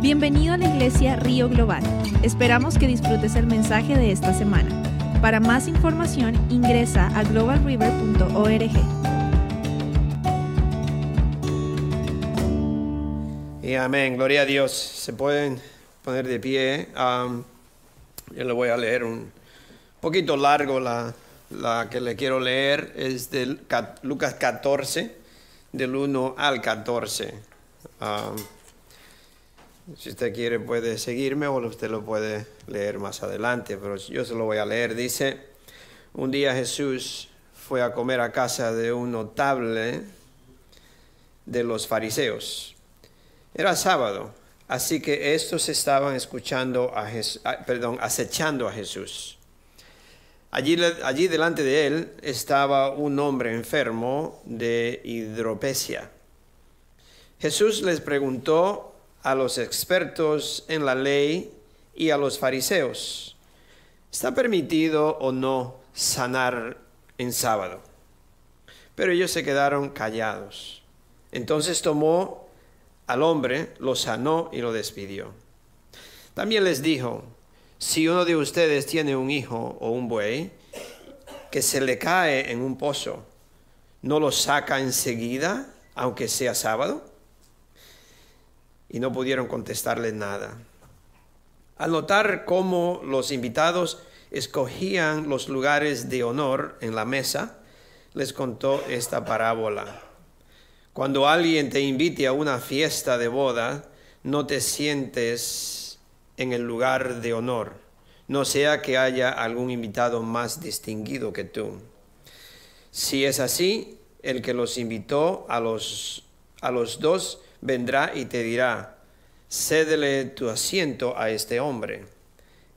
Bienvenido a la iglesia Río Global. Esperamos que disfrutes el mensaje de esta semana. Para más información ingresa a globalriver.org. Y amén, gloria a Dios. Se pueden poner de pie. Um, yo le voy a leer un poquito largo la, la que le quiero leer. Es de Lucas 14, del 1 al 14. Um, si usted quiere puede seguirme o usted lo puede leer más adelante, pero yo se lo voy a leer. Dice, un día Jesús fue a comer a casa de un notable de los fariseos. Era sábado, así que estos estaban escuchando a perdón, acechando a Jesús. Allí, allí delante de él estaba un hombre enfermo de hidropesia. Jesús les preguntó a los expertos en la ley y a los fariseos, ¿está permitido o no sanar en sábado? Pero ellos se quedaron callados. Entonces tomó al hombre, lo sanó y lo despidió. También les dijo, si uno de ustedes tiene un hijo o un buey que se le cae en un pozo, ¿no lo saca enseguida, aunque sea sábado? Y no pudieron contestarle nada. Al notar cómo los invitados escogían los lugares de honor en la mesa, les contó esta parábola. Cuando alguien te invite a una fiesta de boda, no te sientes en el lugar de honor, no sea que haya algún invitado más distinguido que tú. Si es así, el que los invitó a los, a los dos vendrá y te dirá, cédele tu asiento a este hombre.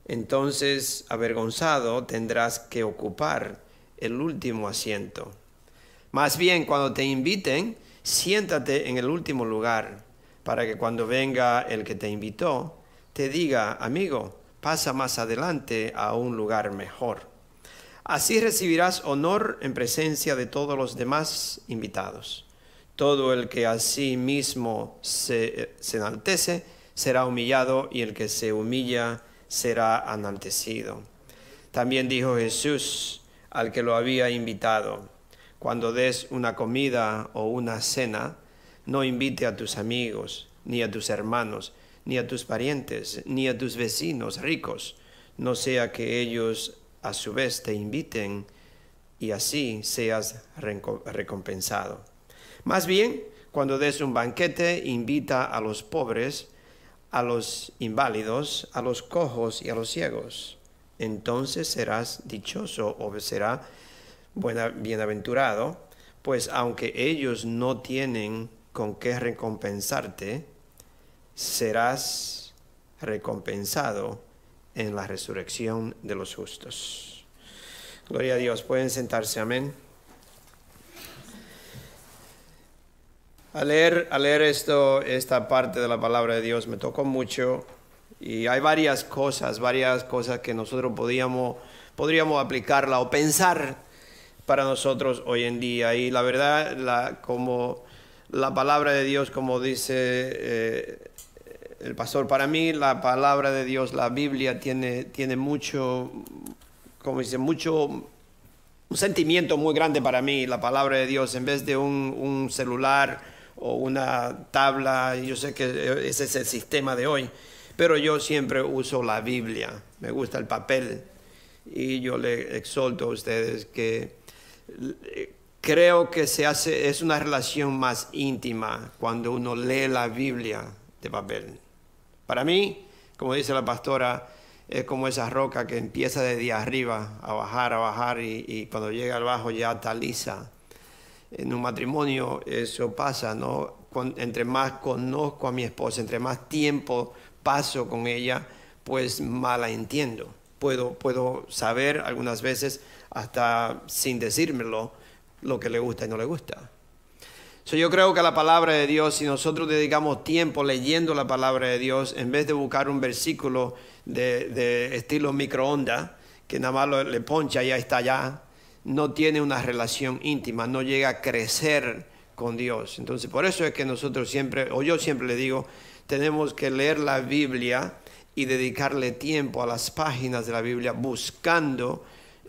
Entonces, avergonzado, tendrás que ocupar el último asiento. Más bien, cuando te inviten, siéntate en el último lugar, para que cuando venga el que te invitó, te diga, amigo, pasa más adelante a un lugar mejor. Así recibirás honor en presencia de todos los demás invitados. Todo el que a sí mismo se, enaltece será humillado y el que se humilla será enaltecido. También dijo Jesús al que lo había invitado, cuando des una comida o una cena, no invite a tus amigos, ni a tus hermanos, ni a tus parientes, ni a tus vecinos ricos, no sea que ellos a su vez te inviten y así seas recompensado. Más bien, cuando des un banquete, invita a los pobres, a los inválidos, a los cojos y a los ciegos. Entonces serás dichoso o será bienaventurado, pues aunque ellos no tienen con qué recompensarte, serás recompensado en la resurrección de los justos. Gloria a Dios. Pueden sentarse. Amén. Al leer, leer esto, esta parte de la palabra de Dios me tocó mucho y hay varias cosas, varias cosas que nosotros podíamos, podríamos aplicarla o pensar para nosotros hoy en día. Y la verdad, la, como la palabra de Dios, como dice eh, el pastor, para mí la palabra de Dios, la Biblia, tiene, tiene mucho, como dice, mucho un sentimiento muy grande para mí, la palabra de Dios, en vez de un, un celular o una tabla, yo sé que ese es el sistema de hoy, pero yo siempre uso la Biblia, me gusta el papel y yo le exhorto a ustedes que eh, creo que se hace, es una relación más íntima cuando uno lee la Biblia de papel. Para mí, como dice la pastora, es como esa roca que empieza desde arriba a bajar, a bajar y, cuando llega al bajo ya está lisa en un matrimonio eso pasa, ¿no? entre más conozco a mi esposa, entre más tiempo paso con ella, pues más la entiendo. Puedo, puedo saber algunas veces, hasta sin decírmelo, lo que le gusta y no le gusta. yo creo que la palabra de Dios, si nosotros dedicamos tiempo leyendo la palabra de Dios, en vez de buscar un versículo de, estilo microondas, que nada más le poncha y ya está allá, no tiene una relación íntima, no llega a crecer con Dios. Entonces, por eso es que nosotros siempre, o yo siempre le digo, tenemos que leer la Biblia y dedicarle tiempo a las páginas de la Biblia buscando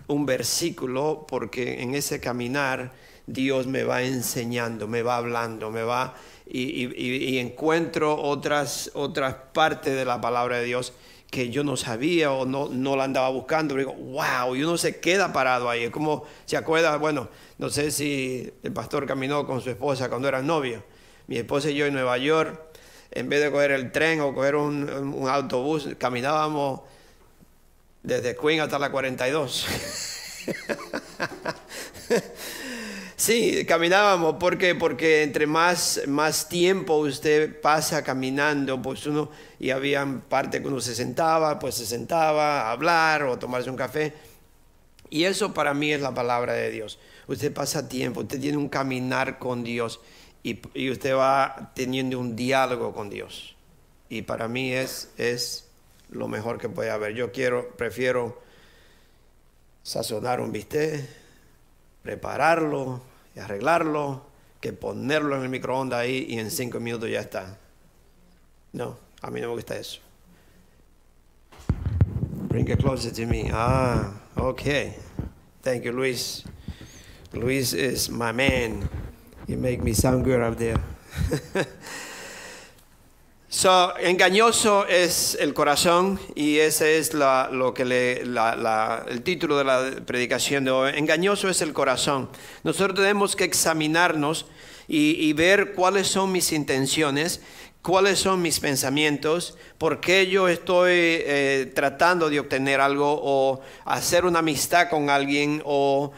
un versículo, porque en ese caminar Dios me va enseñando, me va hablando, me va y, encuentro otras, otras partes de la palabra de Dios que yo no sabía o no, no la andaba buscando. Pero digo, wow, y uno se queda parado ahí. Es como, ¿se acuerda? Bueno, no sé si el pastor caminó con su esposa cuando eran novios. Mi esposa y yo en Nueva York, en vez de coger el tren o coger un, un autobús, caminábamos desde Queen hasta la 42. Sí, caminábamos. ¿Por qué? Porque entre más, más tiempo usted pasa caminando, pues uno, y había parte que uno se sentaba, pues se sentaba a hablar o tomarse un café. Y eso para mí es la palabra de Dios. Usted pasa tiempo, usted tiene un caminar con Dios y, y usted va teniendo un diálogo con Dios. Y para mí es, es lo mejor que puede haber. Yo quiero, prefiero sazonar un bistec, prepararlo, arreglarlo que ponerlo en el microondas ahí y en cinco minutos ya está. No, a mí no me gusta eso. Bring it closer to me. Ah, okay. Thank you, Luis. Luis is my man. You make me sound good up there. So, engañoso es el corazón y ese es lo que el título de la predicación de hoy. Engañoso es el corazón. Nosotros tenemos que examinarnos y, ver cuáles son mis intenciones, cuáles son mis pensamientos, por qué yo estoy eh, tratando de obtener algo o hacer una amistad con alguien o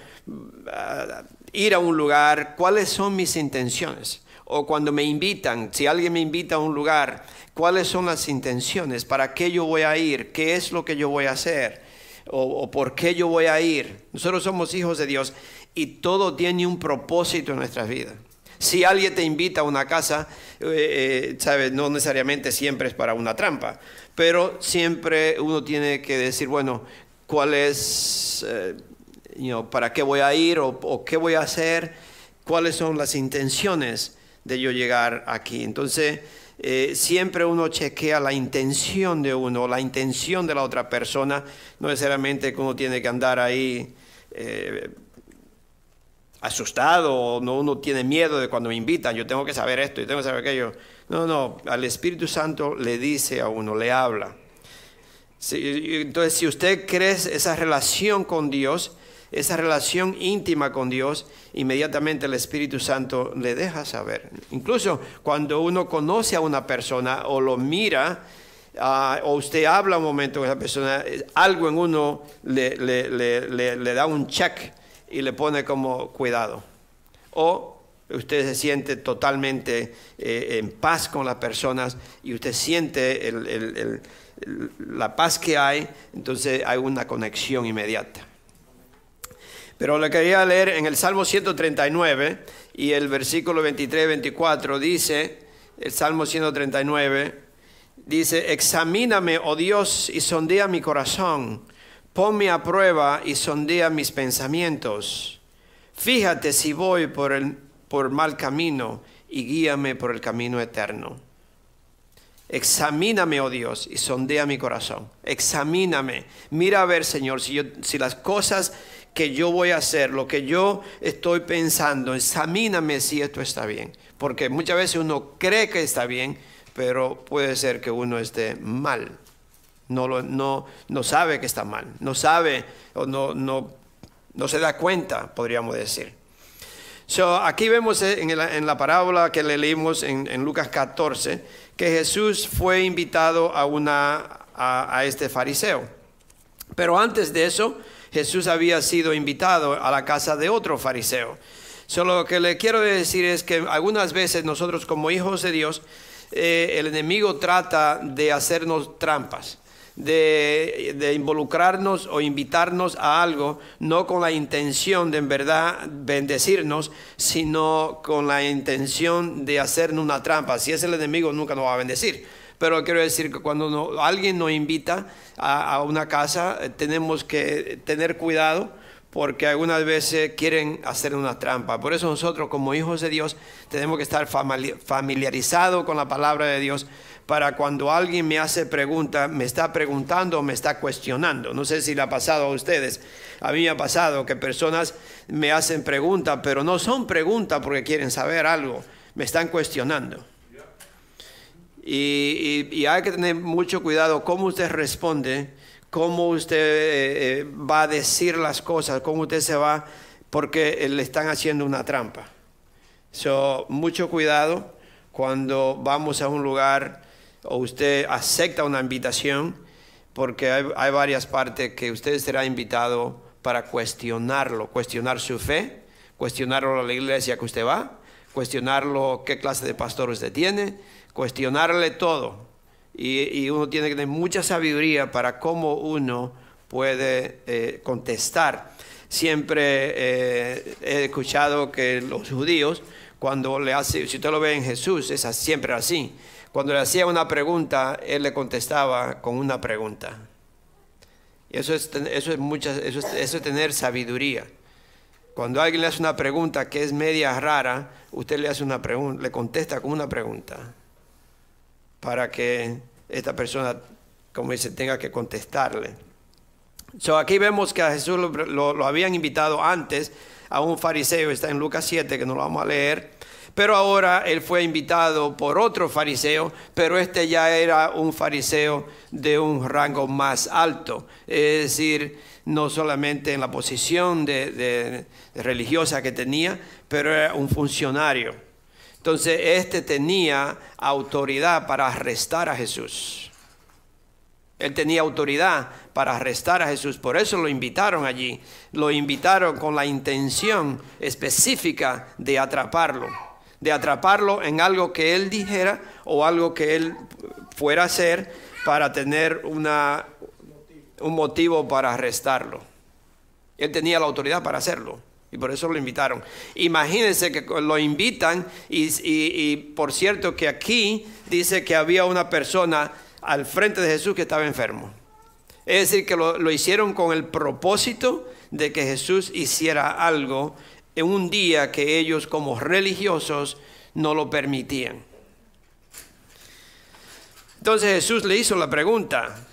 ah, ir a un lugar, cuáles son mis intenciones o cuando me invitan, si alguien me invita a un lugar, cuáles son las intenciones, para qué yo voy a ir, qué es lo que yo voy a hacer o, por qué yo voy a ir. Nosotros somos hijos de Dios y todo tiene un propósito en nuestras vidas. Si alguien te invita a una casa, eh, eh, no necesariamente siempre es para una trampa, pero siempre uno tiene que decir, bueno, ¿cuál es, eh, para qué voy a ir o qué voy a hacer? ¿Cuáles son las intenciones? De yo llegar aquí. Entonces, eh, siempre uno chequea la intención de uno, la intención de la otra persona, no necesariamente que uno tiene que andar ahí eh, asustado o no, uno tiene miedo de cuando me invitan, yo tengo que saber esto y tengo que saber aquello. No, no, al Espíritu Santo le dice a uno, le habla. entonces, si usted cree esa relación con Dios, esa relación íntima con Dios, inmediatamente el Espíritu Santo le deja saber. Incluso cuando uno conoce a una persona o lo mira, ah, o usted habla un momento con esa persona, algo en uno le, le, da un check y le pone como cuidado. O usted se siente totalmente eh, en paz con las personas y usted siente la paz que hay, entonces hay una conexión inmediata. Pero le quería leer en el Salmo 139 y el versículo 23-24 dice, el Salmo 139, dice, examíname, oh Dios, y sondea mi corazón, ponme a prueba y sondea mis pensamientos. Fíjate si voy por, el, por mal camino y guíame por el camino eterno. Examíname, oh Dios, y sondea mi corazón. Examíname. Mira a ver, Señor, si, yo, si las cosas que yo voy a hacer, lo que yo estoy pensando, examíname si esto está bien. Porque muchas veces uno cree que está bien, pero puede ser que uno esté mal. No, lo, no, no sabe que está mal, no sabe o no, no, no se da cuenta, podríamos decir. So, aquí vemos en la, en la, parábola que le leímos en, en, Lucas 14 que Jesús fue invitado a, una, a, a este fariseo. Pero antes de eso, Jesús había sido invitado a la casa de otro fariseo. Solo lo que le quiero decir es que algunas veces nosotros como hijos de Dios, eh, el enemigo trata de hacernos trampas. De, de, involucrarnos o invitarnos a algo, no con la intención de en verdad bendecirnos, sino con la intención de hacernos una trampa. Si es el enemigo, nunca nos va a bendecir pero quiero decir que cuando alguien nos invita a, una casa, eh, tenemos que tener cuidado porque algunas veces quieren hacer una trampa. Por eso nosotros como hijos de Dios tenemos que estar familiarizados con la palabra de Dios para cuando alguien me hace pregunta, me está preguntando o me está cuestionando. No sé si le ha pasado a ustedes. A mí me ha pasado que personas me hacen preguntas, pero no son preguntas porque quieren saber algo, me están cuestionando. Y, hay que tener mucho cuidado cómo usted responde, cómo usted eh, eh, va a decir las cosas, cómo usted se va, porque le están haciendo una trampa. So, mucho cuidado cuando vamos a un lugar o usted acepta una invitación, porque hay, varias partes que usted será invitado para cuestionarlo, cuestionar su fe, cuestionarlo a la iglesia que usted va, cuestionarlo qué clase de pastor usted tiene, cuestionarle todo. Y, uno tiene que tener mucha sabiduría para cómo uno puede eh, contestar. Siempre eh, he escuchado que los judíos, cuando le hace, si usted lo ve en Jesús, es siempre así. Cuando le hacía una pregunta, él le contestaba con una pregunta. Eso es, eso es, mucha, eso es, tener sabiduría. Cuando alguien le hace una pregunta que es media rara, usted le hace una pregunta, le contesta con una pregunta para que esta persona, como dice, tenga que contestarle. So, aquí vemos que a Jesús lo, lo, habían invitado antes a un fariseo, está en Lucas 7, que no lo vamos a leer, pero ahora él fue invitado por otro fariseo, pero este ya era un fariseo de un rango más alto. Es decir, no solamente en la posición de, religiosa que tenía, pero era un funcionario. Entonces, este tenía autoridad para arrestar a Jesús. Él tenía autoridad para arrestar a Jesús, por eso lo invitaron allí. Lo invitaron con la intención específica de atraparlo de atraparlo en algo que él dijera o algo que él fuera a hacer para tener una, un motivo para arrestarlo. Él tenía la autoridad para hacerlo y por eso lo invitaron. Imagínense que lo invitan y, por cierto que aquí dice que había una persona al frente de Jesús que estaba enfermo. Es decir, que lo, lo hicieron con el propósito de que Jesús hiciera algo en un día que ellos como religiosos no lo permitían. Entonces Jesús le hizo la pregunta.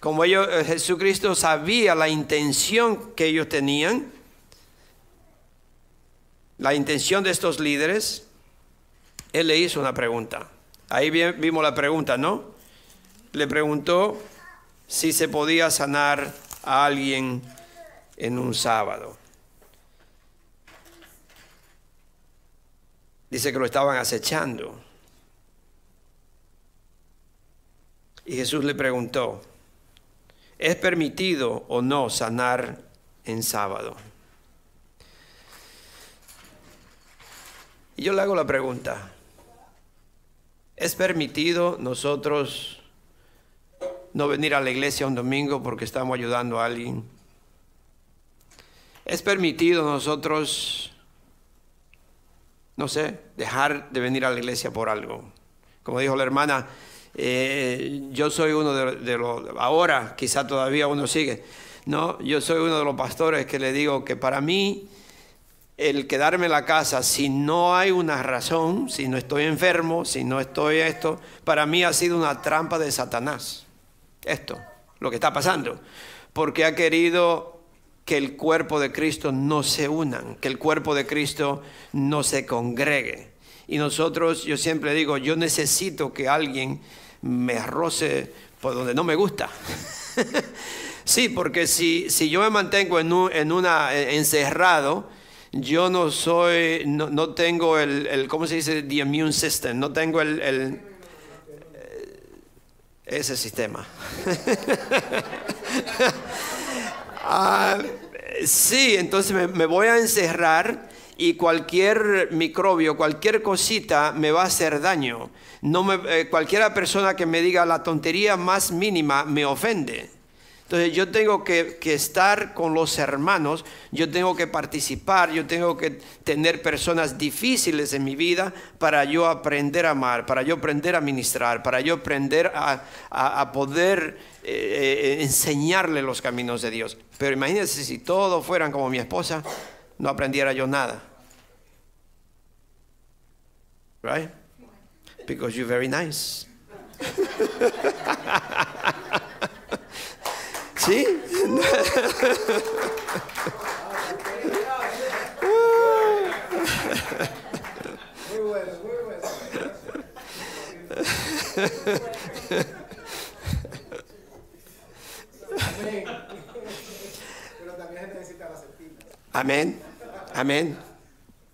Como ellos, eh, Jesucristo sabía la intención que ellos tenían, la intención de estos líderes, Él le hizo una pregunta. Ahí vimos la pregunta, ¿no? Le preguntó si se podía sanar a alguien en un sábado. Dice que lo estaban acechando. Y Jesús le preguntó, ¿es permitido o no sanar en sábado? Y yo le hago la pregunta, ¿es permitido nosotros no venir a la iglesia un domingo porque estamos ayudando a alguien? ¿Es permitido nosotros no sé, dejar de venir a la iglesia por algo. Como dijo la hermana, eh, yo soy uno de, los, ahora quizá todavía uno sigue, no, yo soy uno de los pastores que le digo que para mí el quedarme en la casa, si no hay una razón, si no estoy enfermo, si no estoy esto, para mí ha sido una trampa de Satanás. Esto, lo que está pasando. Porque ha querido que el cuerpo de Cristo no se unan, que el cuerpo de Cristo no se congregue. Y nosotros, yo siempre digo, yo necesito que alguien me roce por donde no me gusta. sí, porque si, si yo me mantengo en, en una encerrado, yo no soy, no, tengo el, el, ¿cómo se dice? The immune system, no tengo el, el ese sistema. Ah, sí, entonces me, voy a encerrar y cualquier microbio, cualquier cosita me va a hacer daño. No me, eh, persona que me diga la tontería más mínima me ofende. Entonces yo tengo que, estar con los hermanos, yo tengo que participar, yo tengo que tener personas difíciles en mi vida para yo aprender a amar, para yo aprender a ministrar, para yo aprender a, poder eh, eh, enseñarle los caminos de Dios. Pero imagínense si todos fueran como mi esposa, no aprendiera yo nada. Right? Because you're very nice. ¿Sí? Muy bueno, muy bueno. Pero también se necesitan las espinas. Amén. Amén.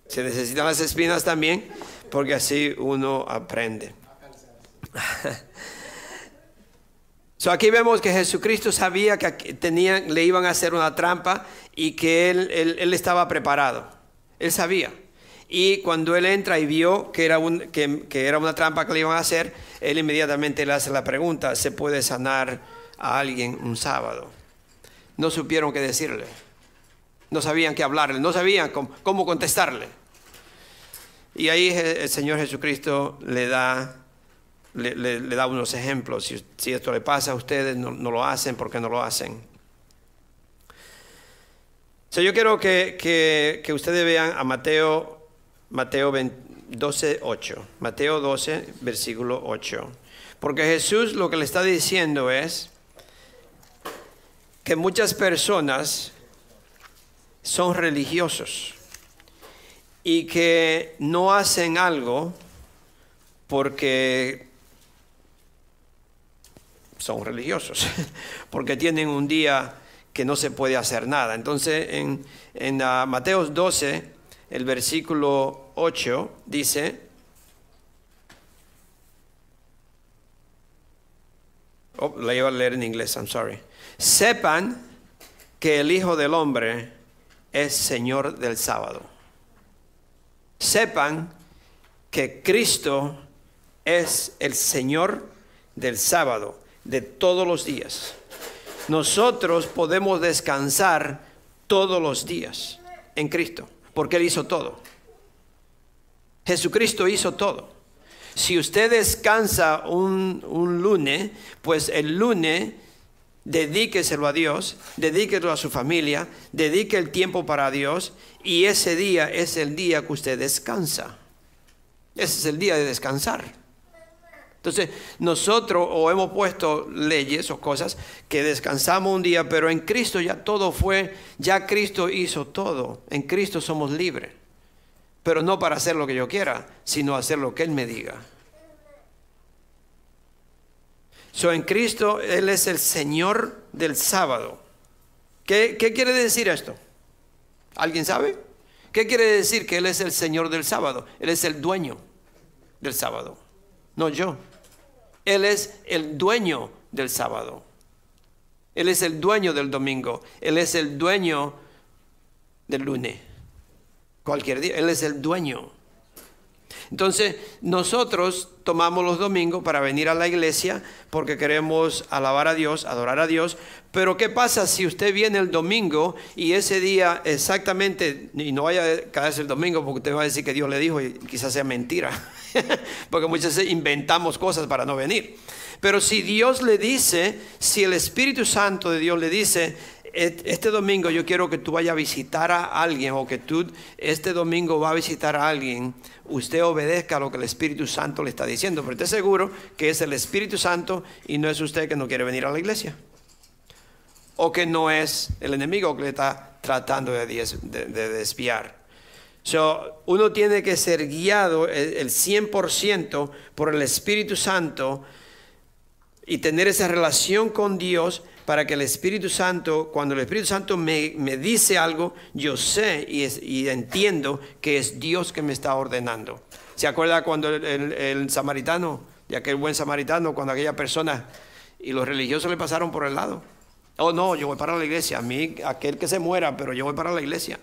Se necesitan las espinas también, porque así uno aprende. aquí vemos que Jesucristo sabía que tenían, le iban a hacer una trampa y que él, él, estaba preparado. Él sabía. Y cuando él entra y vio que era, un, que, que era una trampa que le iban a hacer, él inmediatamente le hace la pregunta, ¿se puede sanar a alguien un sábado? No supieron qué decirle. No sabían qué hablarle, no sabían cómo contestarle. Y ahí el Señor Jesucristo le da le, da unos ejemplos. Si, esto le pasa a ustedes, no, lo hacen, ¿por qué no lo hacen? yo quiero que, ustedes vean a Mateo, Mateo 12, 8. Mateo 12, versículo 8. Porque Jesús lo que le está diciendo es que muchas personas son religiosos y que no hacen algo porque son religiosos, porque tienen un día que no se puede hacer nada. Entonces, en, en uh, Mateo 12, el versículo 8 dice, oh, la iba a leer en inglés, I'm sorry. Sepan que el Hijo del Hombre es Señor del sábado. Sepan que Cristo es el Señor del sábado de todos los días. Nosotros podemos descansar todos los días en Cristo, porque Él hizo todo. Jesucristo hizo todo. Si usted descansa un, un lunes, pues el lunes dedíqueselo a Dios, dedíquelo a su familia, dedique el tiempo para Dios y ese día es el día que usted descansa. Ese es el día de descansar. Entonces, nosotros o hemos puesto leyes o cosas que descansamos un día, pero en Cristo ya todo fue, ya Cristo hizo todo. En Cristo somos libres. Pero no para hacer lo que yo quiera, sino hacer lo que Él me diga. So, en Cristo Él es el Señor del sábado. ¿Qué, ¿Qué quiere decir esto? ¿Alguien sabe? ¿Qué quiere decir que Él es el Señor del sábado? Él es el dueño del sábado, no yo. Él es el dueño del sábado. Él es el dueño del domingo. Él es el dueño del lunes. Cualquier día. Él es el dueño. Entonces, nosotros tomamos los domingos para venir a la iglesia porque queremos alabar a Dios, adorar a Dios. Pero ¿qué pasa si usted viene el domingo y ese día exactamente, y no vaya a caerse el domingo porque usted va a decir que Dios le dijo y quizás sea mentira, porque muchas veces inventamos cosas para no venir. Pero si Dios le dice, si el Espíritu Santo de Dios le dice, este domingo yo quiero que tú vayas a visitar a alguien o que tú este domingo va a visitar a alguien, usted obedezca a lo que el Espíritu Santo le está diciendo, pero esté seguro que es el Espíritu Santo y no es usted que no quiere venir a la iglesia. O que no es el enemigo que le está tratando de, desviar. uno tiene que ser guiado el 100% por el Espíritu Santo y tener esa relación con Dios para que el Espíritu Santo, cuando el Espíritu Santo me, dice algo, yo sé y, entiendo que es Dios que me está ordenando. ¿Se acuerda cuando el, samaritano, de aquel buen samaritano, cuando aquella persona y los religiosos le pasaron por el lado? Oh, no, yo voy para la iglesia. A mí, aquel que se muera, pero yo voy para la iglesia.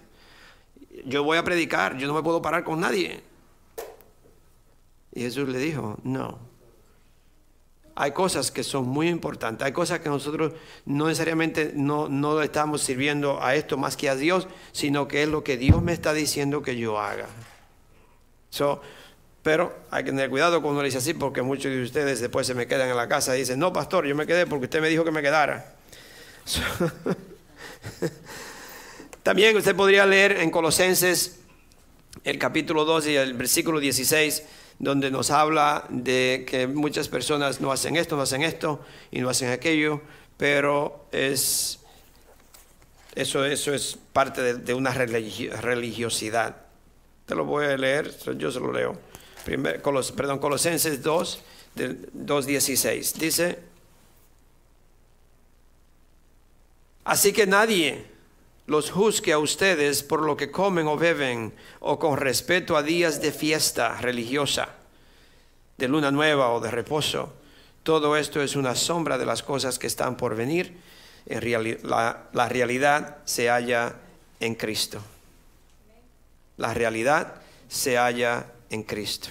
Yo voy a predicar, yo no me puedo parar con nadie. Y Jesús le dijo, no, hay cosas que son muy importantes, hay cosas que nosotros no necesariamente no, no estamos sirviendo a esto más que a Dios, sino que es lo que Dios me está diciendo que yo haga. Pero hay que tener cuidado cuando le dice así, porque muchos de ustedes después se me quedan en la casa y dicen, no, pastor, yo me quedé porque usted me dijo que me quedara. También usted podría leer en Colosenses el capítulo 2 y el versículo 16 donde nos habla de que muchas personas no hacen esto, no hacen esto y no hacen aquello, pero es, eso, eso es parte de, una religiosidad. Te lo voy a leer, yo se lo leo. perdón, Colosenses 2, 2.16. Dice, así que nadie los juzgue a ustedes por lo que comen o beben o con respeto a días de fiesta religiosa, de luna nueva o de reposo. Todo esto es una sombra de las cosas que están por venir. En la realidad se halla en Cristo. La realidad se halla en Cristo.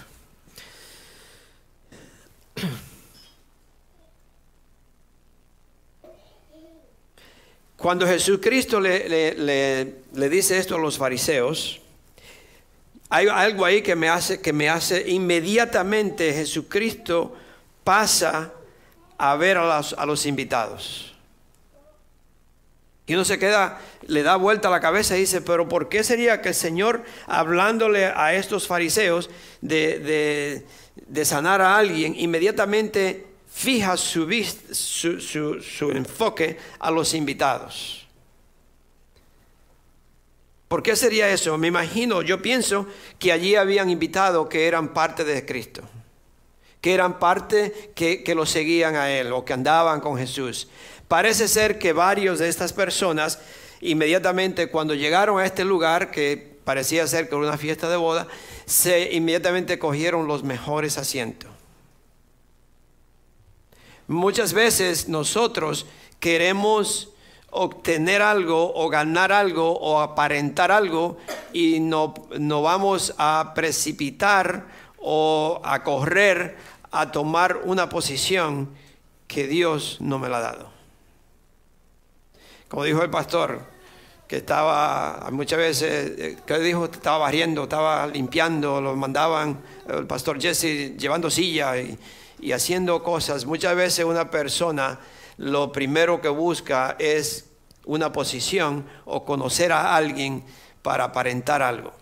Cuando Jesucristo le, le, dice esto a los fariseos, hay algo ahí que me hace, que me hace inmediatamente Jesucristo pasa a ver a los, invitados. Y uno se queda, le da vuelta la cabeza y dice, pero ¿por qué sería que el Señor, hablándole a estos fariseos de, de sanar a alguien, inmediatamente fija su, enfoque a los invitados. ¿Por qué sería eso? Me imagino, yo pienso que allí habían invitado que eran parte de Cristo, que eran parte que, que lo seguían a Él o que andaban con Jesús. Parece ser que varios de estas personas, inmediatamente cuando llegaron a este lugar, que parecía ser que era una fiesta de boda, se inmediatamente cogieron los mejores asientos. Muchas veces nosotros queremos obtener algo o ganar algo o aparentar algo y no, no vamos a precipitar o a correr a tomar una posición que Dios no me la ha dado. Como dijo el pastor, que estaba muchas veces, que dijo, estaba barriendo, estaba limpiando, lo mandaban, el pastor Jesse llevando silla y, y haciendo cosas, muchas veces una persona lo primero que busca es una posición o conocer a alguien para aparentar algo.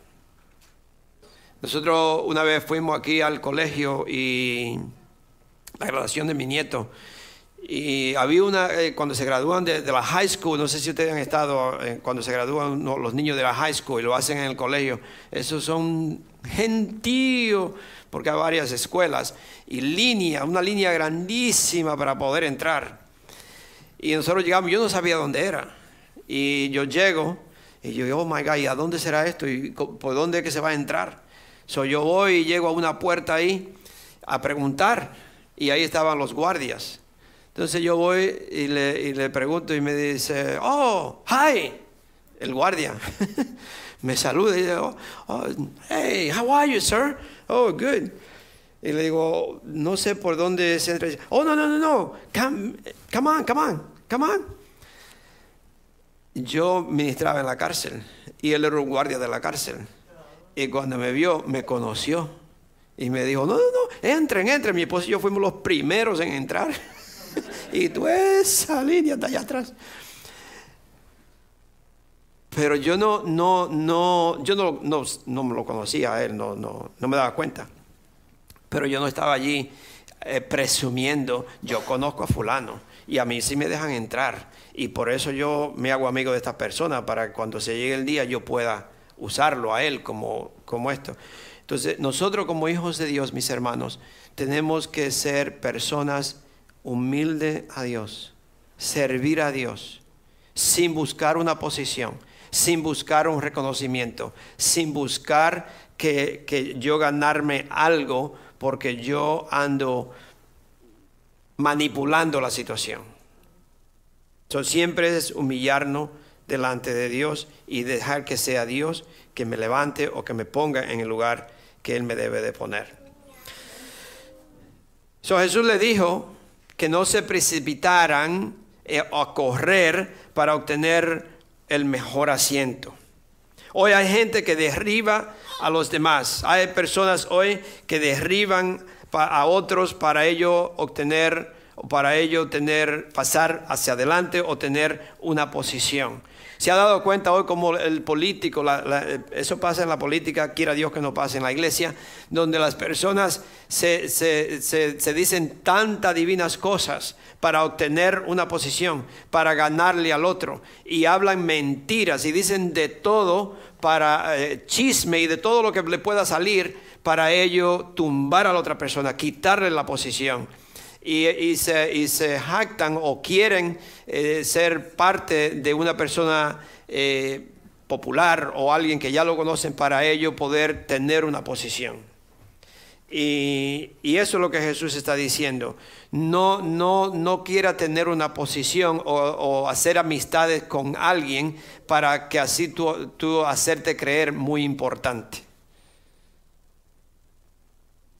Nosotros una vez fuimos aquí al colegio y la graduación de mi nieto. Y había una, eh, cuando se gradúan de, la high school, no sé si ustedes han estado, eh, cuando se gradúan los niños de la high school y lo hacen en el colegio, esos son gentíos porque hay varias escuelas, y línea, una línea grandísima para poder entrar. Y nosotros llegamos, yo no sabía dónde era. Y yo llego, y yo, oh my God, ¿y a dónde será esto? ¿Y por dónde es que se va a entrar? So, yo voy y llego a una puerta ahí a preguntar, y ahí estaban los guardias. Entonces yo voy y le, y le pregunto y me dice, oh, hi, el guardia. me saluda y digo, oh, hey, how are you, sir? Oh, good. Y le digo, no sé por dónde se entra. Oh, no, no, no, no. Come, come on, come on, come on. Yo ministraba en la cárcel y él era un guardia de la cárcel. Y cuando me vio, me conoció. Y me dijo, no, no, no, entren, entren. Mi esposo y yo fuimos los primeros en entrar. y tú esa línea de allá atrás. Pero yo no, no, no, yo no, no, no me lo conocía a él, no, no, no me daba cuenta. Pero yo no estaba allí eh, presumiendo, yo conozco a fulano y a mí sí me dejan entrar. Y por eso yo me hago amigo de esta persona, para que cuando se llegue el día yo pueda usarlo a él como, como esto. Entonces, nosotros como hijos de Dios, mis hermanos, tenemos que ser personas humildes a Dios, servir a Dios, sin buscar una posición sin buscar un reconocimiento, sin buscar que, yo ganarme algo porque yo ando manipulando la situación. So, siempre es humillarnos delante de Dios y dejar que sea Dios que me levante o que me ponga en el lugar que Él me debe de poner. So, Jesús le dijo que no se precipitaran eh, a correr para obtener el mejor asiento. Hoy hay gente que derriba a los demás. Hay personas hoy que derriban a otros para ello obtener o para ello tener pasar hacia adelante o tener una posición. Se ha dado cuenta hoy como el político, eso pasa en la política, quiera Dios que no pase en la iglesia, donde las personas se, se dicen tantas divinas cosas para obtener una posición, para ganarle al otro, y hablan mentiras y dicen de todo para eh, chisme y de todo lo que le pueda salir para ello tumbar a la otra persona, quitarle la posición. Y, se, jactan o quieren eh, ser parte de una persona eh, popular o alguien que ya lo conocen para ello poder tener una posición. Y, eso es lo que Jesús está diciendo. No, no, no quiera tener una posición o, hacer amistades con alguien para que así tú, tú hacerte creer muy importante.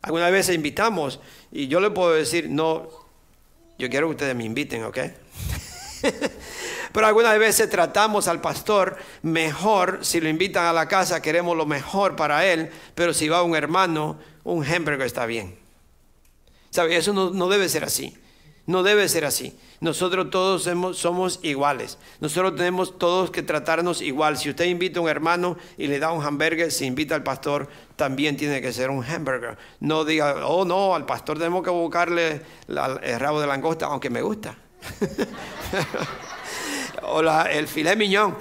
Algunas veces invitamos y yo le puedo decir, no, yo quiero que ustedes me inviten, ¿ok? Pero algunas veces tratamos al pastor mejor, si lo invitan a la casa, queremos lo mejor para él, pero si va un hermano, un hamburger está bien. ¿Sabe? Eso no, debe ser así. No debe ser así. Nosotros todos somos, iguales. Nosotros tenemos todos que tratarnos igual. Si usted invita a un hermano y le da un hamburger, si invita al pastor, también tiene que ser un hamburger. No diga, oh no, al pastor tenemos que buscarle el rabo de langosta, aunque me gusta. o el filet miñón.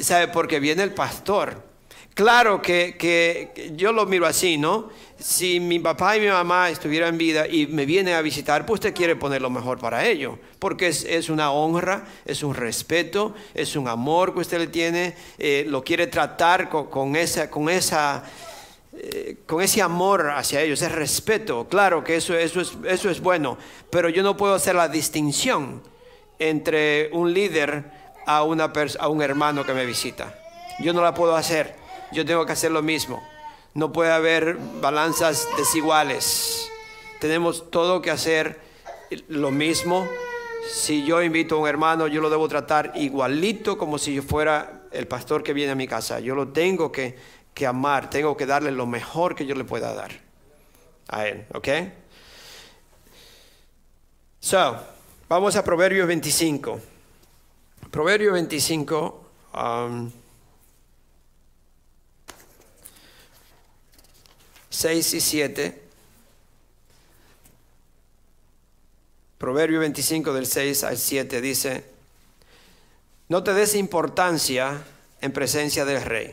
¿Sabe? Porque viene el pastor. Claro que, que, yo lo miro así, ¿no? Si mi papá y mi mamá estuvieran en vida y me vienen a visitar, pues usted quiere poner lo mejor para ellos, porque es, es una honra, es un respeto, es un amor que usted le tiene, eh, lo quiere tratar con, esa, con esa eh, con ese amor hacia ellos, ese respeto. Claro que eso, eso, es, eso es bueno, pero yo no puedo hacer la distinción entre un líder a, una a un hermano que me visita. Yo no la puedo hacer yo tengo que hacer lo mismo. No puede haber balanzas desiguales. Tenemos todo que hacer lo mismo. Si yo invito a un hermano, yo lo debo tratar igualito como si yo fuera el pastor que viene a mi casa. Yo lo tengo que, que amar, tengo que darle lo mejor que yo le pueda dar a él. ¿Ok? So, vamos a Proverbios 25. Proverbio 25. 6 y 7. Proverbio 25 del 6 al 7 dice, no te des importancia en presencia del rey,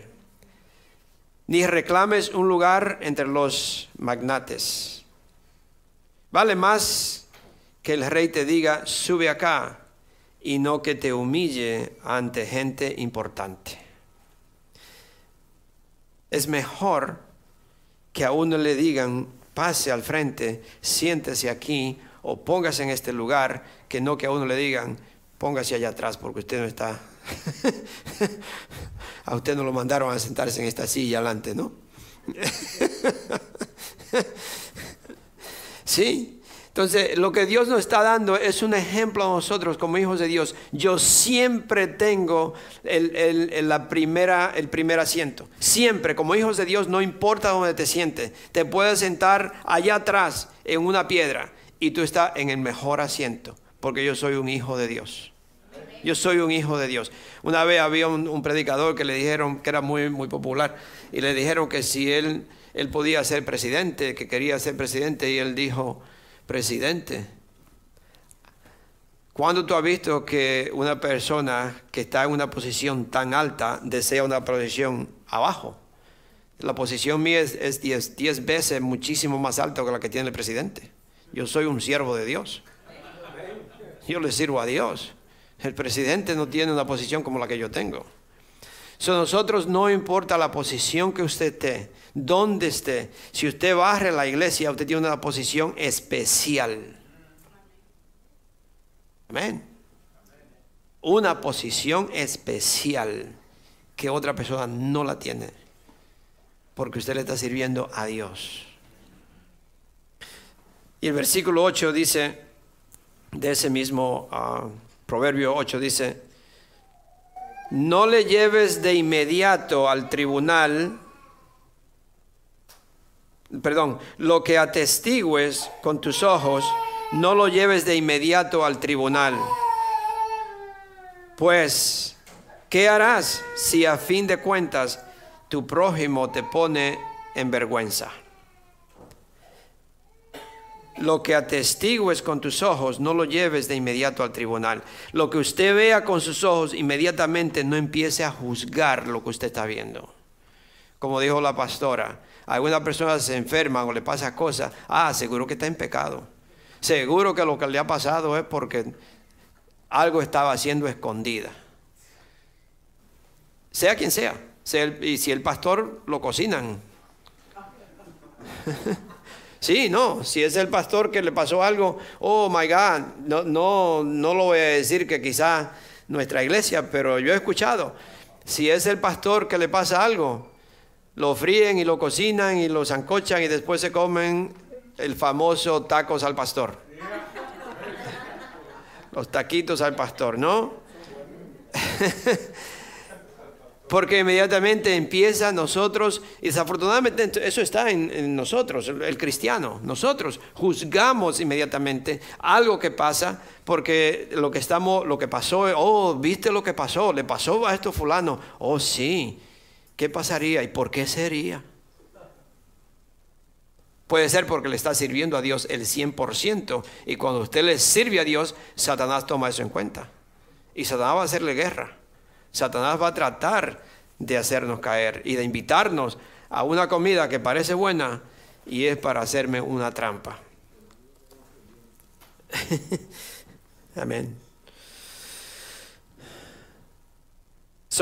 ni reclames un lugar entre los magnates. Vale más que el rey te diga, sube acá, y no que te humille ante gente importante. Es mejor que a uno le digan, pase al frente, siéntese aquí o póngase en este lugar, que no que a uno le digan, póngase allá atrás porque usted no está, a usted no lo mandaron a sentarse en esta silla adelante, ¿no? sí, entonces, lo que Dios nos está dando es un ejemplo a nosotros como hijos de Dios. Yo siempre tengo el, la primera, el primer asiento. Siempre, como hijos de Dios, no importa dónde te sientes. Te puedes sentar allá atrás en una piedra y tú estás en el mejor asiento, porque yo soy un hijo de Dios. Yo soy un hijo de Dios. Una vez había un, predicador que le dijeron que era muy, muy popular y le dijeron que si él, él podía ser presidente, que quería ser presidente y él dijo, presidente. ¿Cuándo tú has visto que una persona que está en una posición tan alta desea una posición abajo? La posición mía es 10 veces muchísimo más alta que la que tiene el presidente. Yo soy un siervo de Dios. Yo le sirvo a Dios. El presidente no tiene una posición como la que yo tengo. So, nosotros no importa la posición que usted esté, dónde esté. Si usted barre la iglesia, usted tiene una posición especial. Amén. Una posición especial que otra persona no la tiene. Porque usted le está sirviendo a Dios. Y el versículo 8 dice, de ese mismo ah, Proverbio 8 dice, no le lleves de inmediato al tribunal, perdón, lo que atestigues con tus ojos, no lo lleves de inmediato al tribunal. Pues, ¿qué harás si a fin de cuentas tu prójimo te pone en vergüenza? Lo que atestigues con tus ojos, no lo lleves de inmediato al tribunal. Lo que usted vea con sus ojos, inmediatamente no empiece a juzgar lo que usted está viendo. Como dijo la pastora, alguna persona se enferma o le pasa cosas, ah, seguro que está en pecado. Seguro que lo que le ha pasado es porque algo estaba siendo escondida. Sea quien sea. y si el pastor lo cocinan. Sí, no, si es el pastor que le pasó algo, oh my God, no, no, no lo voy a decir que quizá nuestra iglesia, pero yo he escuchado, si es el pastor que le pasa algo, lo fríen y lo cocinan y lo zancochan y después se comen el famoso tacos al pastor. Los taquitos al pastor, ¿no? Porque inmediatamente empieza nosotros, y desafortunadamente eso está en, nosotros, el, cristiano, nosotros juzgamos inmediatamente algo que pasa, porque lo que estamos, lo que pasó, oh, viste lo que pasó, le pasó a esto fulano, oh sí, ¿qué pasaría y por qué sería? Puede ser porque le está sirviendo a Dios el 100% y cuando usted le sirve a Dios, Satanás toma eso en cuenta. Y Satanás va a hacerle guerra. Satanás va a tratar de hacernos caer y de invitarnos a una comida que parece buena y es para hacerme una trampa. Amén.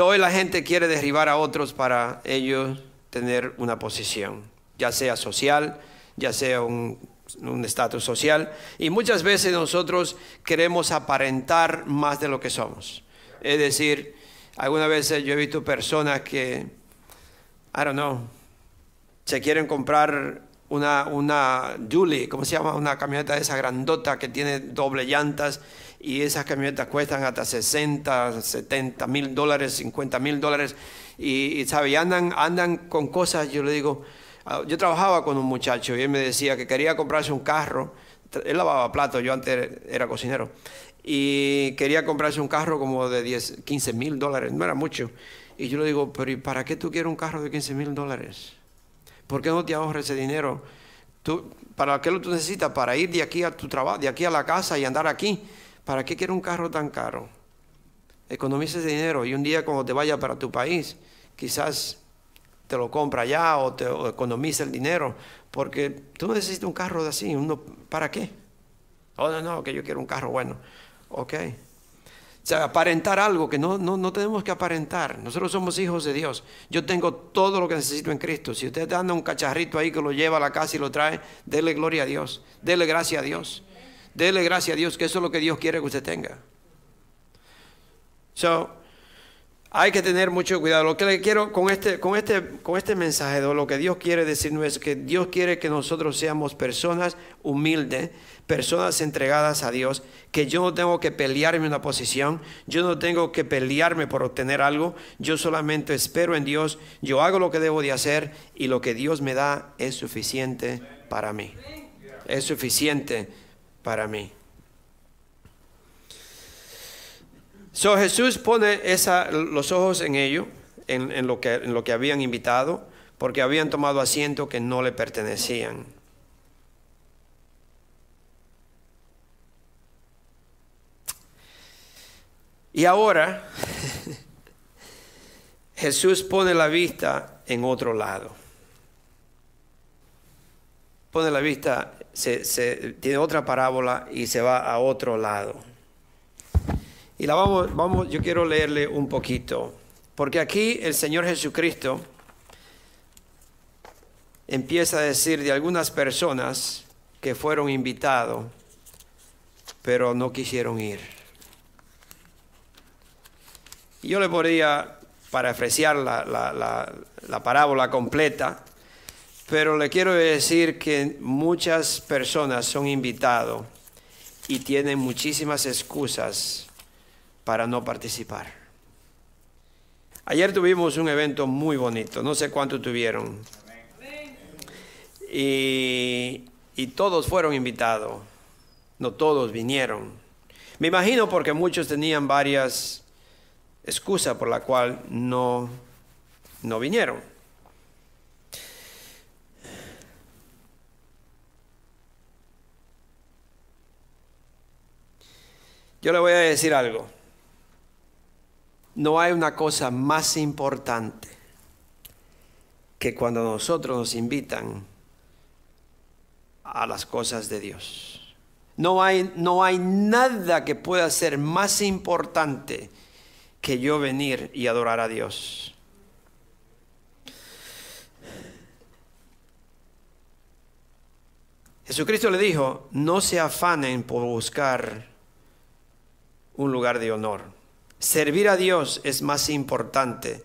Hoy la gente quiere derribar a otros para ellos tener una posición, ya sea social, ya sea un estatus social. Y muchas veces nosotros queremos aparentar más de lo que somos. Es decir, algunas veces yo he visto personas que, I don't know, se quieren comprar una, una Dually, ¿cómo se llama? Una camioneta de esa grandota que tiene doble llantas y esas camionetas cuestan hasta 60, 70 mil dólares, 50 mil dólares y, y ¿sabe? andan, andan con cosas, yo le digo, ah, yo trabajaba con un muchacho y él me decía que quería comprarse un carro, él lavaba platos, yo antes era cocinero, y quería comprarse un carro como de 10, 15 mil dólares, no era mucho. Y yo le digo, pero ¿y para qué tú quieres un carro de 15 mil dólares? ¿Por qué no te ahorras ese dinero? ¿Tú, ¿Para qué lo tú necesitas? Para ir de aquí a tu trabajo, de aquí a la casa y andar aquí. ¿Para qué quieres un carro tan caro? Economiza ese dinero y un día cuando te vayas para tu país, quizás te lo compra allá o te economiza el dinero, porque tú necesitas un carro de así, uno, ¿para qué? Oh, no, no, que yo quiero un carro bueno. Ok. O sea, aparentar algo que no, no, no, tenemos que aparentar. Nosotros somos hijos de Dios. Yo tengo todo lo que necesito en Cristo. Si usted anda un cacharrito ahí que lo lleva a la casa y lo trae, dele gloria a Dios. Dele gracia a Dios. Dele gracia a Dios, que eso es lo que Dios quiere que usted tenga. So, hay que tener mucho cuidado. Lo que quiero con este, con este, con este mensaje, lo que Dios quiere decirnos es que Dios quiere que nosotros seamos personas humildes, personas entregadas a Dios, que yo no tengo que pelearme una posición, yo no tengo que pelearme por obtener algo, yo solamente espero en Dios, yo hago lo que debo de hacer y lo que Dios me da es suficiente para mí. Es suficiente para mí. So Jesús pone esa, los ojos en ello, en, lo que, habían invitado, porque habían tomado asiento que no le pertenecían. Y ahora Jesús pone la vista en otro lado. Pone la vista, se, tiene otra parábola y se va a otro lado. Y la vamos, vamos, yo quiero leerle un poquito, porque aquí el Señor Jesucristo empieza a decir de algunas personas que fueron invitados, pero no quisieron ir. Yo le podría parafrasear la, la, la parábola completa, pero le quiero decir que muchas personas son invitados y tienen muchísimas excusas para no participar. Ayer tuvimos un evento muy bonito, no sé cuánto tuvieron. Y, y todos fueron invitados, no todos vinieron. Me imagino porque muchos tenían varias excusas por la cual no, no vinieron. Yo le voy a decir algo. No hay una cosa más importante que cuando nosotros nos invitan a las cosas de Dios. No hay, no hay nada que pueda ser más importante que yo venir y adorar a Dios. Jesucristo le dijo, no se afanen por buscar un lugar de honor. Servir a Dios es más importante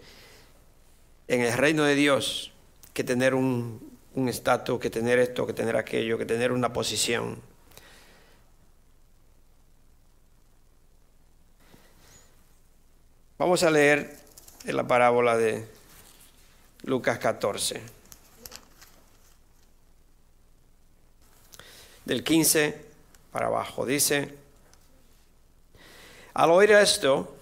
en el reino de Dios que tener un, estatus, que tener esto, que tener aquello, que tener una posición. Vamos a leer en la parábola de Lucas 14. Del 15 para abajo. Dice, al oír esto,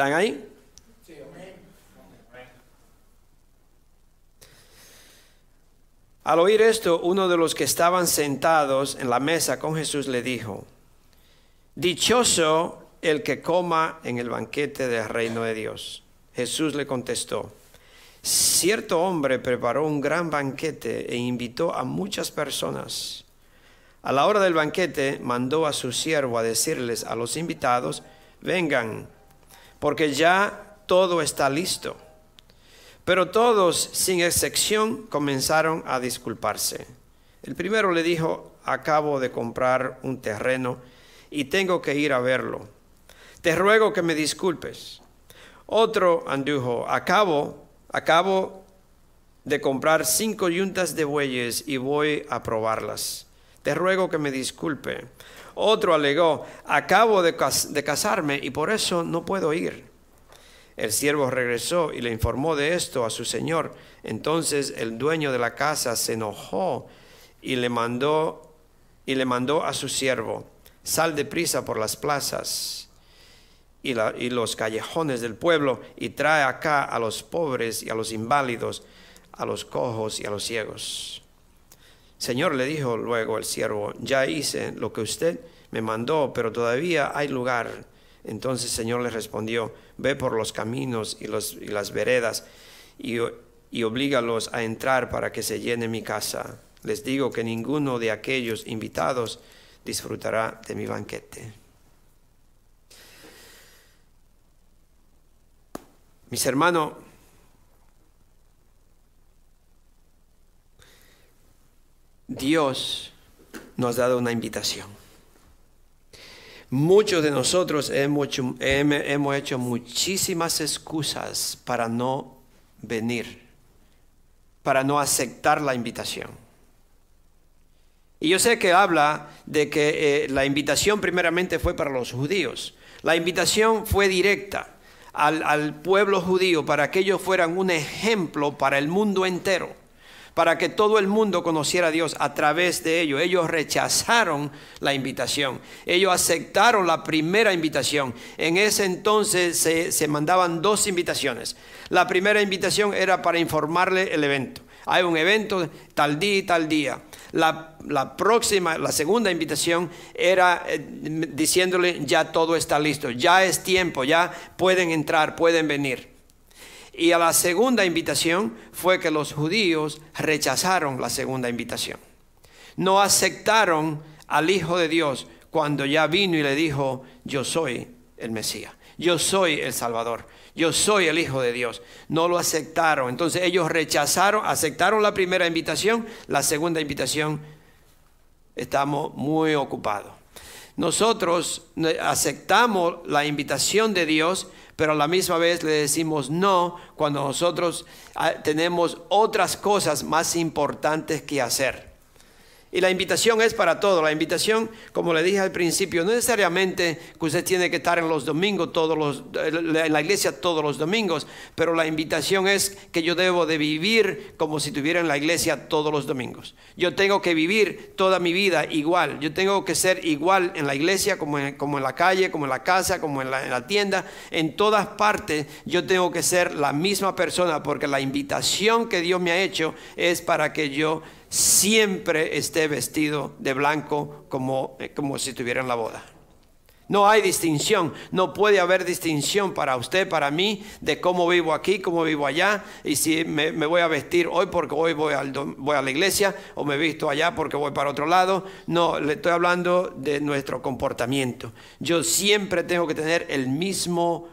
¿están ahí? Al oír esto, uno de los que estaban sentados en la mesa con Jesús le dijo, Dichoso el que coma en el banquete del reino de Dios. Jesús le contestó, Cierto hombre preparó un gran banquete e invitó a muchas personas. A la hora del banquete mandó a su siervo a decirles a los invitados, vengan, porque ya todo está listo. Pero todos, sin excepción, comenzaron a disculparse. El primero le dijo, acabo de comprar un terreno y tengo que ir a verlo. Te ruego que me disculpes. Otro andujo, acabo Acabo de comprar cinco yuntas de bueyes y voy a probarlas. Te ruego que me disculpe. Otro alegó, acabo de, casarme y por eso no puedo ir. El siervo regresó y le informó de esto a su señor. Entonces el dueño de la casa se enojó y le mandó y le mandó a su siervo, sal deprisa por las plazas y, los callejones del pueblo y trae acá a los pobres y a los inválidos, a los cojos y a los ciegos. Señor, le dijo luego el siervo, ya hice lo que usted me mandó, pero todavía hay lugar. Entonces el Señor le respondió, ve por los caminos y, los, y las veredas y, y oblígalos a entrar para que se llene mi casa. Les digo que ninguno de aquellos invitados disfrutará de mi banquete. Mis hermanos, Dios nos ha dado una invitación. Muchos de nosotros hemos hecho, muchísimas excusas para no venir, para no aceptar la invitación. Y yo sé que habla de que eh, la invitación primeramente fue para los judíos. La invitación fue directa al, pueblo judío para que ellos fueran un ejemplo para el mundo entero para que todo el mundo conociera a Dios a través de ellos. Ellos rechazaron la invitación. Ellos aceptaron la primera invitación. En ese entonces se, se, mandaban dos invitaciones. La primera invitación era para informarle el evento. Hay un evento tal día y tal día. La, próxima, la segunda invitación era eh, diciéndole ya todo está listo, ya es tiempo, ya pueden entrar, pueden venir. Y a la segunda invitación fue que los judíos rechazaron la segunda invitación. No aceptaron al Hijo de Dios cuando ya vino y le dijo, yo soy el Mesías, yo soy el Salvador yo soy el Hijo de Dios. No lo aceptaron. Entonces ellos rechazaron, aceptaron la primera invitación, la segunda invitación, estamos muy ocupados. Nosotros aceptamos la invitación de Dios, pero a la misma vez le decimos no cuando nosotros ah, tenemos otras cosas más importantes que hacer. Y la invitación es para todo. La invitación, como le dije al principio, no necesariamente que usted tiene que estar en los domingos, todos los, en la iglesia todos los domingos, pero la invitación es que yo debo de vivir como si estuviera en la iglesia todos los domingos. Yo tengo que vivir toda mi vida igual. Yo tengo que ser igual en la iglesia, como en, la calle, como en la casa, como en la tienda. En todas partes yo tengo que ser la misma persona porque la invitación que Dios me ha hecho es para que yo siempre esté vestido de blanco como, eh, como si estuviera en la boda. No hay distinción, no puede haber distinción para usted, para mí, de cómo vivo aquí, cómo vivo allá, y si me, voy a vestir hoy porque hoy voy, voy a la iglesia, o me visto allá porque voy para otro lado. No, le estoy hablando de nuestro comportamiento. Yo siempre tengo que tener el mismo,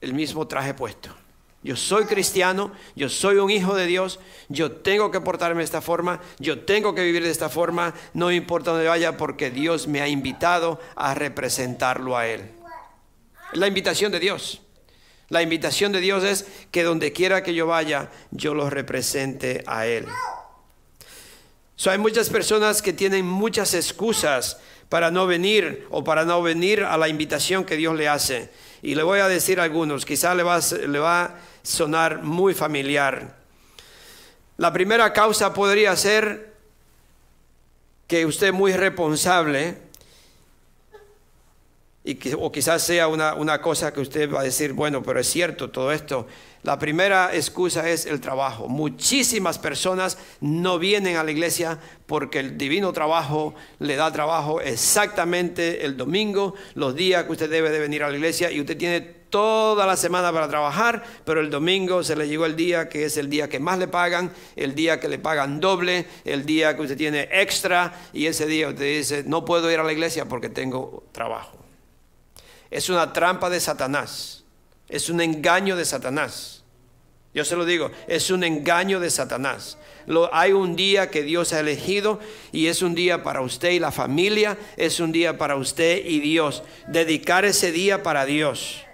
el mismo traje puesto. Yo soy cristiano, yo soy un hijo de Dios, yo tengo que portarme de esta forma, yo tengo que vivir de esta forma, no importa dónde vaya porque Dios me ha invitado a representarlo a Él. La invitación de Dios. La invitación de Dios es que donde quiera que yo vaya, yo lo represente a Él. hay muchas personas que tienen muchas excusas para no venir o para no venir a la invitación que Dios le hace. Y le voy a decir algunos, quizá le va, le va sonar muy familiar. La primera causa podría ser que usted es muy responsable y que, o quizás sea una, una, cosa que usted va a decir, bueno, pero es cierto todo esto. La primera excusa es el trabajo. Muchísimas personas no vienen a la iglesia porque el divino trabajo le da trabajo exactamente el domingo, los días que usted debe de venir a la iglesia y usted tiene toda la semana para trabajar, pero el domingo se le llegó el día que es el día que más le pagan, el día que le pagan doble, el día que usted tiene extra y ese día usted dice, no puedo ir a la iglesia porque tengo trabajo. Es una trampa de Satanás, es un engaño de Satanás. Yo se lo digo, es un engaño de Satanás. Hay un día que Dios ha elegido y es un día para usted y la familia, es un día para usted y Dios. Dedicar ese día para Dios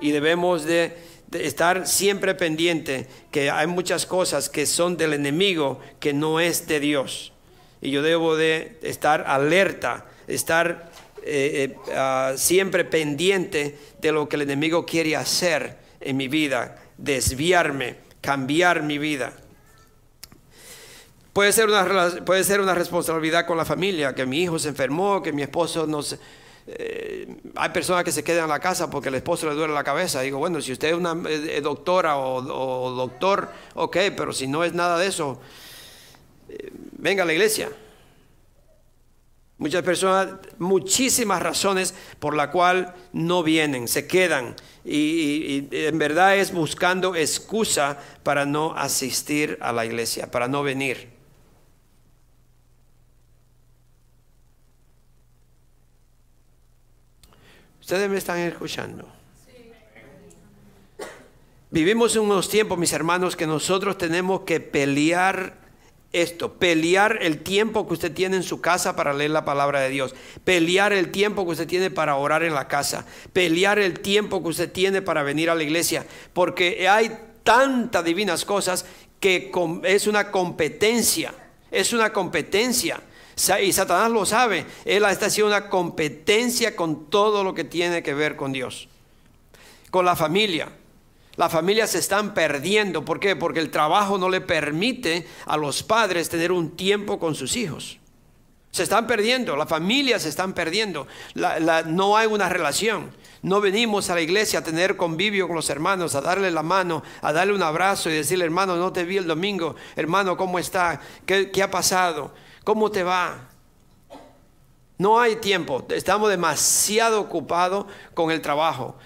y debemos de, estar siempre pendiente que hay muchas cosas que son del enemigo que no es de Dios. Y yo debo de estar alerta, estar eh, eh, ah, siempre pendiente de lo que el enemigo quiere hacer en mi vida, desviarme, cambiar mi vida. Puede ser, una, puede ser una responsabilidad con la familia, que mi hijo se enfermó, que mi esposo no se eh, hay personas que se quedan en la casa porque el esposo le duele la cabeza. Digo, bueno, si usted es una eh, doctora o, doctor, ok, pero si no es nada de eso, eh, venga a la iglesia. Muchas personas, muchísimas razones por la cual no vienen, se quedan y, en verdad es buscando excusa para no asistir a la iglesia, para no venir. Ustedes me están escuchando. Vivimos unos tiempos, mis hermanos, que nosotros tenemos que pelear esto, pelear el tiempo que usted tiene en su casa para leer la palabra de Dios, pelear el tiempo que usted tiene para orar en la casa, pelear el tiempo que usted tiene para venir a la iglesia, porque hay tantas divinas cosas que es una competencia, es una competencia. Y Satanás lo sabe. Él está haciendo una competencia con todo lo que tiene que ver con Dios. Con la familia. Las familias se están perdiendo. ¿Por qué? Porque el trabajo no le permite a los padres tener un tiempo con sus hijos. Se están perdiendo, las familias se están perdiendo. no hay una relación. No venimos a la iglesia a tener convivio con los hermanos, a darle la mano, a darle un abrazo y decirle, hermano, no te vi el domingo. Hermano, ¿cómo está? ¿Qué, qué ha pasado? ¿Cómo te va? No hay tiempo, estamos demasiado ocupados con el trabajo.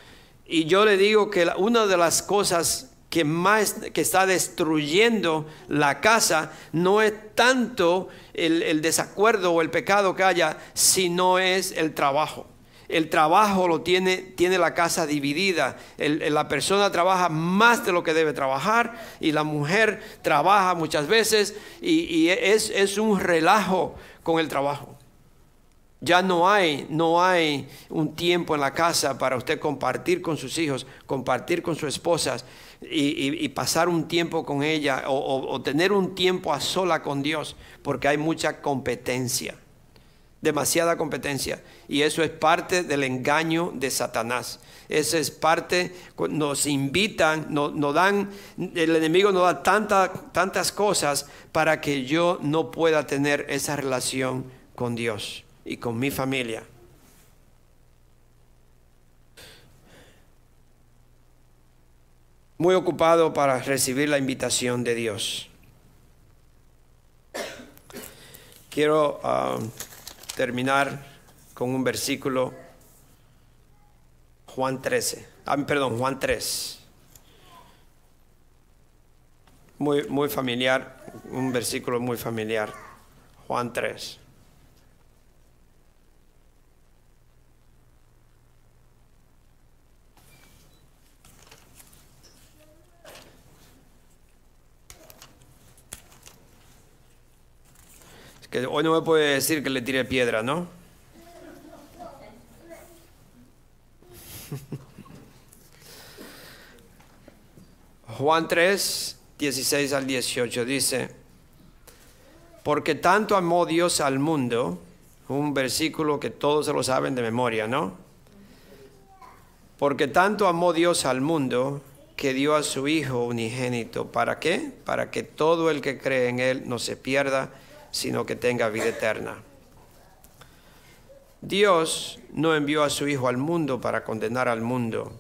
Y yo le digo que una de las cosas que más que está destruyendo la casa no es tanto el, desacuerdo o el pecado que haya, sino es el trabajo. El trabajo lo tiene, tiene la casa dividida. la persona trabaja más de lo que debe trabajar y la mujer trabaja muchas veces y, es, es un relajo con el trabajo. Ya no hay, no hay un tiempo en la casa para usted compartir con sus hijos, compartir con sus esposas y, pasar un tiempo con ella o, tener un tiempo a sola con Dios, porque hay mucha competencia, demasiada competencia. Y eso es parte del engaño de Satanás. Eso es parte, nos invitan, nos, dan, el enemigo nos da tantas cosas para que yo no pueda tener esa relación con Dios y con mi familia. Muy ocupado para recibir la invitación de Dios. Quiero ah, terminar con un versículo, Juan 13, ah, perdón, Juan 3. Muy, muy familiar, un versículo muy familiar, Juan 3. Que hoy no me puede decir que le tire piedra, ¿no? Juan 3, 16 al 18 dice, porque tanto amó Dios al mundo, un versículo que todos se lo saben de memoria, ¿no? Porque tanto amó Dios al mundo que dio a su Hijo unigénito. ¿Para qué? Para que todo el que cree en Él no se pierda, sino que tenga vida eterna. Dios no envió a su Hijo al mundo para condenar al mundo,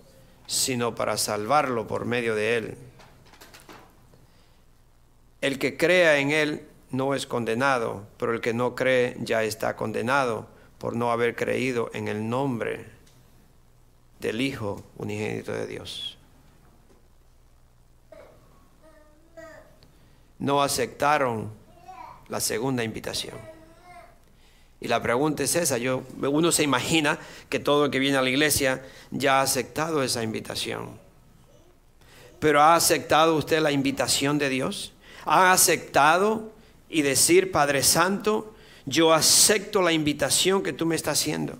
sino para salvarlo por medio de Él. El que crea en Él no es condenado, pero el que no cree ya está condenado por no haber creído en el nombre del Hijo unigénito de Dios. No aceptaron la segunda invitación. Y la pregunta es esa, yo, uno se imagina que todo el que viene a la iglesia ya ha aceptado esa invitación. Pero ¿ha aceptado usted la invitación de Dios? ¿Ha aceptado y decir, Padre Santo, yo acepto la invitación que tú me estás haciendo?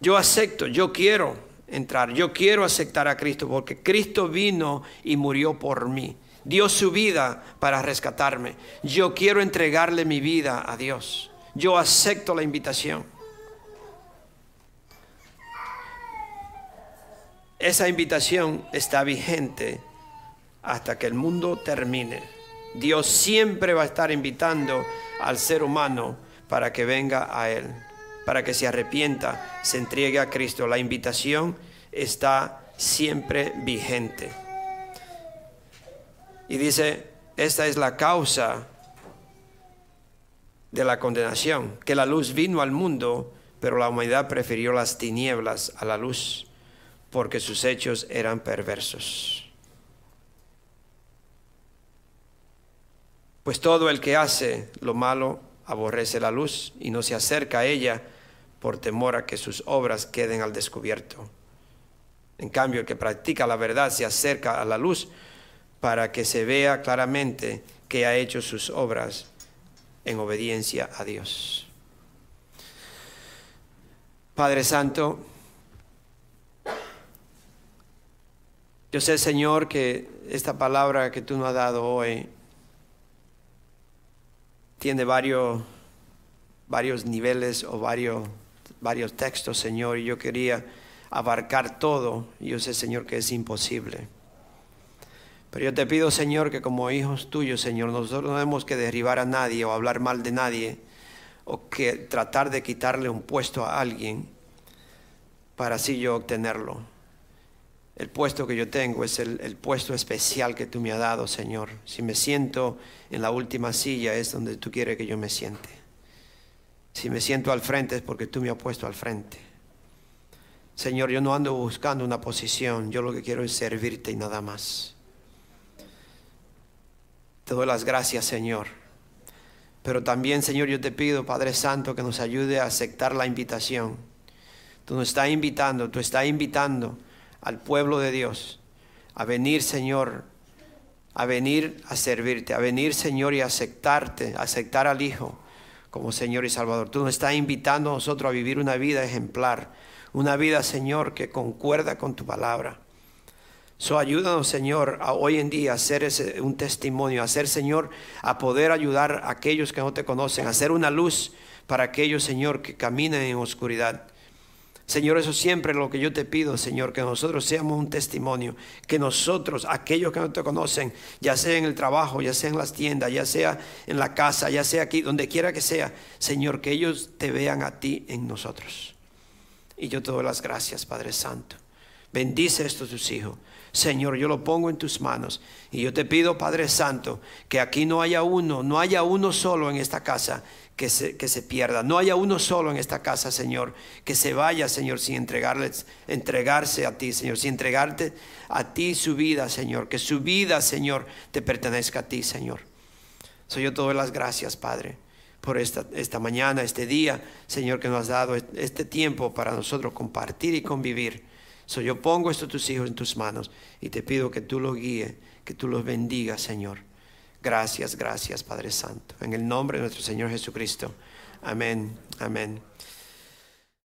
Yo acepto, yo quiero entrar, yo quiero aceptar a Cristo porque Cristo vino y murió por mí dio su vida para rescatarme. Yo quiero entregarle mi vida a Dios. Yo acepto la invitación. Esa invitación está vigente hasta que el mundo termine. Dios siempre va a estar invitando al ser humano para que venga a Él, para que se arrepienta, se entregue a Cristo. La invitación está siempre vigente. Y dice, esta es la causa de la condenación, que la luz vino al mundo, pero la humanidad prefirió las tinieblas a la luz, porque sus hechos eran perversos. Pues todo el que hace lo malo aborrece la luz y no se acerca a ella por temor a que sus obras queden al descubierto. En cambio, el que practica la verdad se acerca a la luz para que se vea claramente que ha hecho sus obras en obediencia a Dios. Padre Santo, yo sé Señor que esta palabra que tú nos has dado hoy tiene varios, varios niveles o varios, varios textos, Señor, y yo quería abarcar todo. Yo sé, Señor, que es imposible. Pero yo te pido, Señor, que como hijos tuyos, Señor, nosotros no tenemos que derribar a nadie o hablar mal de nadie o que tratar de quitarle un puesto a alguien para así yo obtenerlo. El puesto que yo tengo es el, el, puesto especial que tú me has dado, Señor. Si me siento en la última silla es donde tú quieres que yo me siente. Si me siento al frente es porque tú me has puesto al frente. Señor, yo no ando buscando una posición, yo lo que quiero es servirte y nada más. Te doy las gracias, Señor. Pero también, Señor, yo te pido, Padre Santo, que nos ayude a aceptar la invitación. Tú nos estás invitando, tú estás invitando al pueblo de Dios a venir, Señor, a venir a servirte, a venir, Señor, y a aceptarte, a aceptar al Hijo como Señor y Salvador. Tú nos estás invitando a nosotros a vivir una vida ejemplar, una vida, Señor, que concuerda con tu palabra. So, ayúdanos, Señor, a hoy en día a hacer ese, un testimonio, a ser, Señor, a poder ayudar a aquellos que no te conocen, a ser una luz para aquellos, Señor, que caminan en oscuridad. Señor, eso siempre es lo que yo te pido, Señor, que nosotros seamos un testimonio, que nosotros, aquellos que no te conocen, ya sea en el trabajo, ya sea en las tiendas, ya sea en la casa, ya sea aquí, donde quiera que sea, Señor, que ellos te vean a ti en nosotros. Y yo te doy las gracias, Padre Santo. Bendice a estos tus hijos. Señor, yo lo pongo en tus manos. Y yo te pido, Padre Santo, que aquí no haya uno, no haya uno solo en esta casa que se, que se pierda. No haya uno solo en esta casa, Señor, que se vaya, Señor, sin entregarles, entregarse a ti, Señor, sin entregarte a ti su vida, Señor. Que su vida, Señor, te pertenezca a ti, Señor. Soy yo te doy las gracias, Padre, por esta, esta mañana, este día, Señor, que nos has dado este tiempo para nosotros compartir y convivir. Yo pongo estos tus hijos en tus manos y te pido que tú los guíes, que tú los bendigas, Señor. Gracias, gracias, Padre Santo. En el nombre de nuestro Señor Jesucristo. Amén, amén.